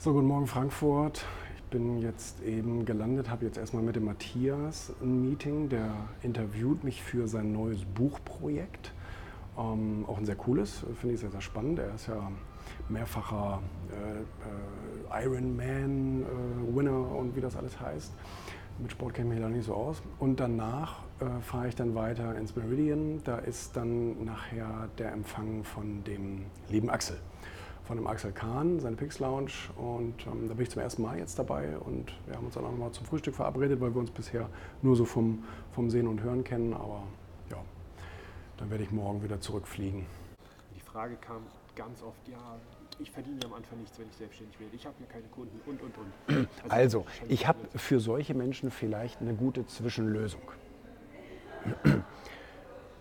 So, guten Morgen Frankfurt. Ich bin jetzt eben gelandet, habe jetzt erstmal mit dem Matthias ein Meeting. Der interviewt mich für sein neues Buchprojekt. Ähm, auch ein sehr cooles, finde ich sehr, sehr spannend. Er ist ja mehrfacher äh, äh, Ironman-Winner äh, und wie das alles heißt. Mit Sport kenne ich mich da nicht so aus. Und danach äh, fahre ich dann weiter ins Meridian. Da ist dann nachher der Empfang von dem lieben Axel von dem Axel Kahn, seine Pix Lounge. Und ähm, da bin ich zum ersten Mal jetzt dabei. Und wir haben uns dann auch nochmal zum Frühstück verabredet, weil wir uns bisher nur so vom, vom Sehen und Hören kennen. Aber ja, dann werde ich morgen wieder zurückfliegen. Die Frage kam ganz oft, ja, ich verdiene am Anfang nichts, wenn ich selbstständig werde. Ich habe ja keine Kunden und, und, und. Also, also ich habe für solche Menschen vielleicht eine gute Zwischenlösung.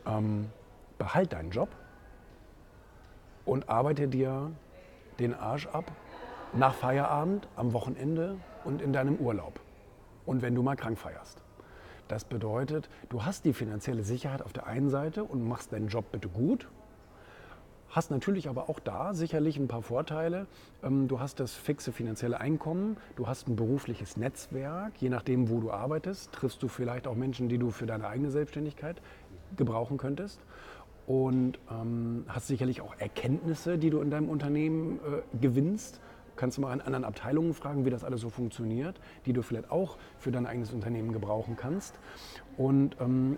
ähm, behalt deinen Job und arbeite dir den Arsch ab nach Feierabend, am Wochenende und in deinem Urlaub. Und wenn du mal krank feierst. Das bedeutet, du hast die finanzielle Sicherheit auf der einen Seite und machst deinen Job bitte gut. Hast natürlich aber auch da sicherlich ein paar Vorteile. Ähm, du hast das fixe finanzielle Einkommen, du hast ein berufliches Netzwerk. Je nachdem, wo du arbeitest, triffst du vielleicht auch Menschen, die du für deine eigene Selbstständigkeit gebrauchen könntest und ähm, hast sicherlich auch Erkenntnisse, die du in deinem Unternehmen äh, gewinnst. Kannst du mal an anderen Abteilungen fragen, wie das alles so funktioniert, die du vielleicht auch für dein eigenes Unternehmen gebrauchen kannst. Und ähm,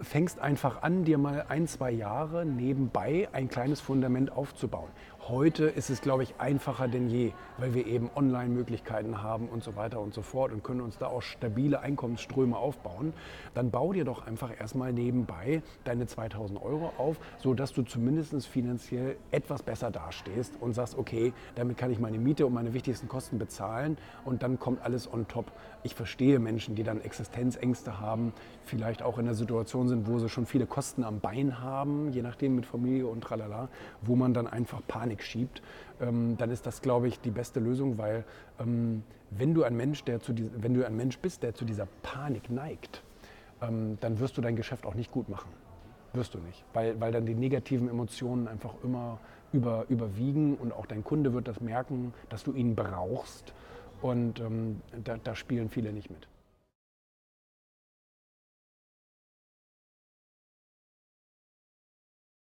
fängst einfach an, dir mal ein, zwei Jahre nebenbei ein kleines Fundament aufzubauen. Heute ist es, glaube ich, einfacher denn je, weil wir eben Online-Möglichkeiten haben und so weiter und so fort und können uns da auch stabile Einkommensströme aufbauen. Dann bau dir doch einfach erstmal nebenbei deine 2000 Euro auf, sodass du zumindest finanziell etwas besser dastehst und sagst, okay, damit kann ich meine Miete und meine wichtigsten Kosten bezahlen und dann kommt alles on top. Ich verstehe Menschen, die dann Existenzängste haben, vielleicht auch in der Situation sind, wo sie schon viele Kosten am Bein haben, je nachdem mit Familie und tralala, wo man dann einfach Panik schiebt, ähm, dann ist das, glaube ich, die beste Lösung, weil ähm, wenn, du ein Mensch, der zu die, wenn du ein Mensch bist, der zu dieser Panik neigt, ähm, dann wirst du dein Geschäft auch nicht gut machen. Wirst du nicht, weil, weil dann die negativen Emotionen einfach immer über, überwiegen und auch dein Kunde wird das merken, dass du ihn brauchst und ähm, da, da spielen viele nicht mit.